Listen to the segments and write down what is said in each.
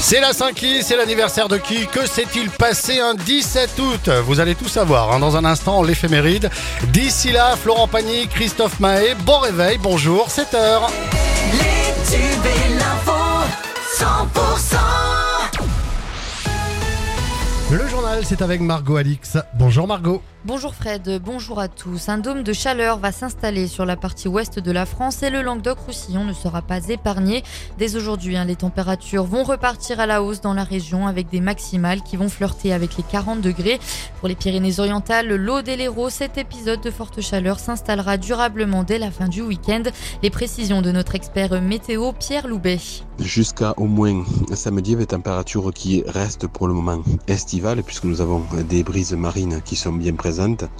C'est la Saint-Qui, c'est l'anniversaire de qui Que s'est-il passé un 17 août Vous allez tout savoir hein, dans un instant, l'éphéméride. D'ici là, Florent Pagny, Christophe Mahé, bon réveil, bonjour, 7h. Les tubes et l'info, 100% Le journal, c'est avec Margot Alix. Bonjour Margot. Bonjour Fred, bonjour à tous. Un dôme de chaleur va s'installer sur la partie ouest de la France et le Languedoc-Roussillon ne sera pas épargné. Dès aujourd'hui, hein, les températures vont repartir à la hausse dans la région avec des maximales qui vont flirter avec les 40 degrés. Pour les Pyrénées-Orientales, l'Aude et l'Hérault, cet épisode de forte chaleur s'installera durablement dès la fin du week-end. Les précisions de notre expert météo Pierre Loubet. Jusqu'à au moins samedi, des températures qui restent pour le moment estivales puisque nous avons des brises marines qui sont bien présentes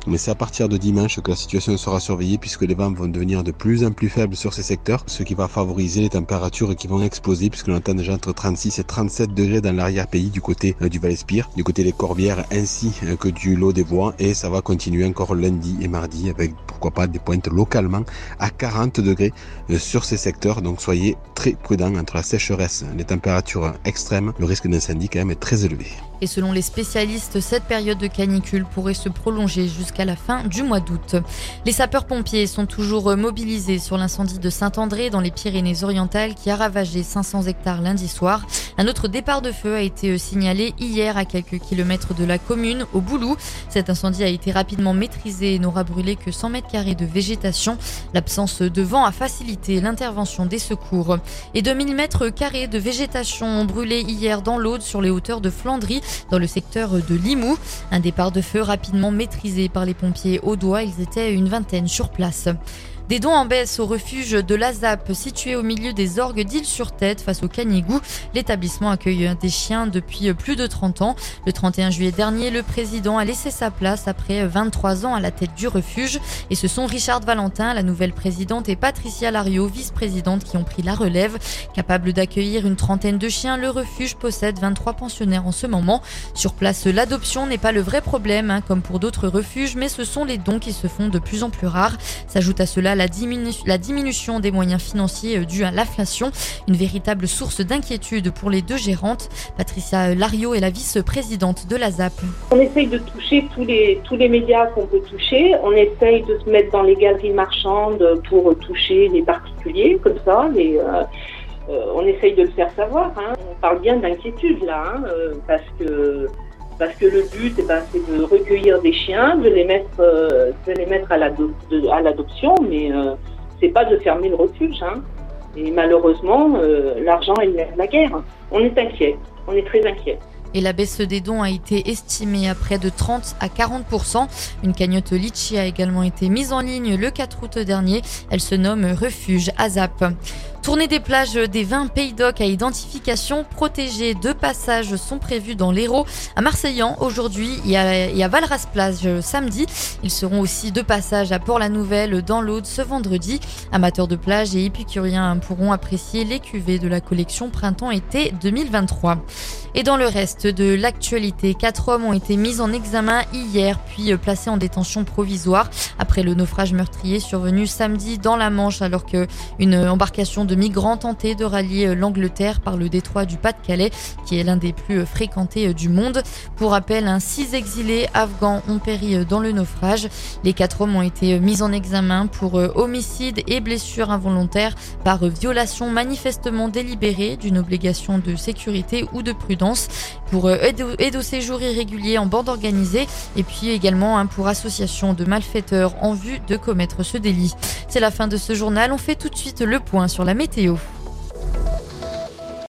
mais c'est à partir de dimanche que la situation sera surveillée puisque les vents vont devenir de plus en plus faibles sur ces secteurs, ce qui va favoriser les températures qui vont exploser puisque l'on attend déjà entre 36 et 37 degrés dans l'arrière-pays du côté euh, du Val-Espire, du côté des Corbières ainsi euh, que du Lot des Bois et ça va continuer encore lundi et mardi avec pourquoi pas des pointes localement à 40 degrés euh, sur ces secteurs. Donc soyez très prudents entre la sécheresse, les températures extrêmes, le risque d'incendie quand même est très élevé. Et selon les spécialistes, cette période de canicule pourrait se prolonger jusqu'à la fin du mois d'août. Les sapeurs-pompiers sont toujours mobilisés sur l'incendie de Saint-André dans les Pyrénées-Orientales qui a ravagé 500 hectares lundi soir. Un autre départ de feu a été signalé hier à quelques kilomètres de la commune, au Boulou. Cet incendie a été rapidement maîtrisé et n'aura brûlé que 100 mètres carrés de végétation. L'absence de vent a facilité l'intervention des secours. Et 2000 mètres carrés de végétation ont brûlé hier dans l'Aude sur les hauteurs de Flandry dans le secteur de Limoux. Un départ de feu rapidement maîtrisé par les pompiers audois. Ils étaient une vingtaine sur place. Des dons en baisse au refuge de l'Azap, situé au milieu des orgues d'Île-sur-Tête face au Canigou. L'établissement accueille des chiens depuis plus de 30 ans. Le 31 juillet dernier, le président a laissé sa place après 23 ans à la tête du refuge. Et ce sont Richard Valentin, la nouvelle présidente, et Patricia Lario, vice-présidente, qui ont pris la relève. Capable d'accueillir une trentaine de chiens, le refuge possède 23 pensionnaires en ce moment. Sur place, l'adoption n'est pas le vrai problème, hein, comme pour d'autres refuges, mais ce sont les dons qui se font de plus en plus rares. S'ajoute à cela la, diminution des moyens financiers euh, due à l'inflation, une véritable source d'inquiétude pour les deux gérantes. Patricia Lario est la vice-présidente de la ZAP. On essaye de toucher tous les, tous les médias qu'on peut toucher. On essaye de se mettre dans les galeries marchandes pour toucher les particuliers, comme ça. Les, euh, euh, on essaye de le faire savoir. Hein. On parle bien d'inquiétude là, hein, parce que parce que le but, eh ben, c'est de recueillir des chiens, de les mettre, euh, de les mettre à l'adoption, mais euh, c'est pas de fermer le refuge. Hein. Et malheureusement, euh, l'argent est la guerre. On est inquiet, on est très inquiet et la baisse des dons a été estimée à près de 30 à 40% Une cagnotte Litchi a également été mise en ligne le 4 août dernier. Elle se nomme Refuge Azap. Tournée des plages des 20 pays d'Oc à identification protégée. Deux passages sont prévus dans l'Hérault à Marseillan aujourd'hui et à, Valras plage samedi. Ils seront aussi deux passages à Port-la-Nouvelle dans l'Aude ce vendredi. Amateurs de plage et épicuriens pourront apprécier les cuvées de la collection printemps-été 2023. Et dans le reste de l'actualité, quatre hommes ont été mis en examen hier puis placés en détention provisoire après le naufrage meurtrier survenu samedi dans la Manche alors qu'une embarcation de migrants tentait de rallier l'Angleterre par le détroit du Pas-de-Calais qui est l'un des plus fréquentés du monde. Pour rappel, un six exilés afghans ont péri dans le naufrage. Les quatre hommes ont été mis en examen pour homicide et blessure involontaire par violation manifestement délibérée d'une obligation de sécurité ou de prudence pour euh, aide au, séjour irrégulier en bande organisée et puis également hein, pour association de malfaiteurs en vue de commettre ce délit. C'est la fin de ce journal. On fait tout de suite le point sur la météo.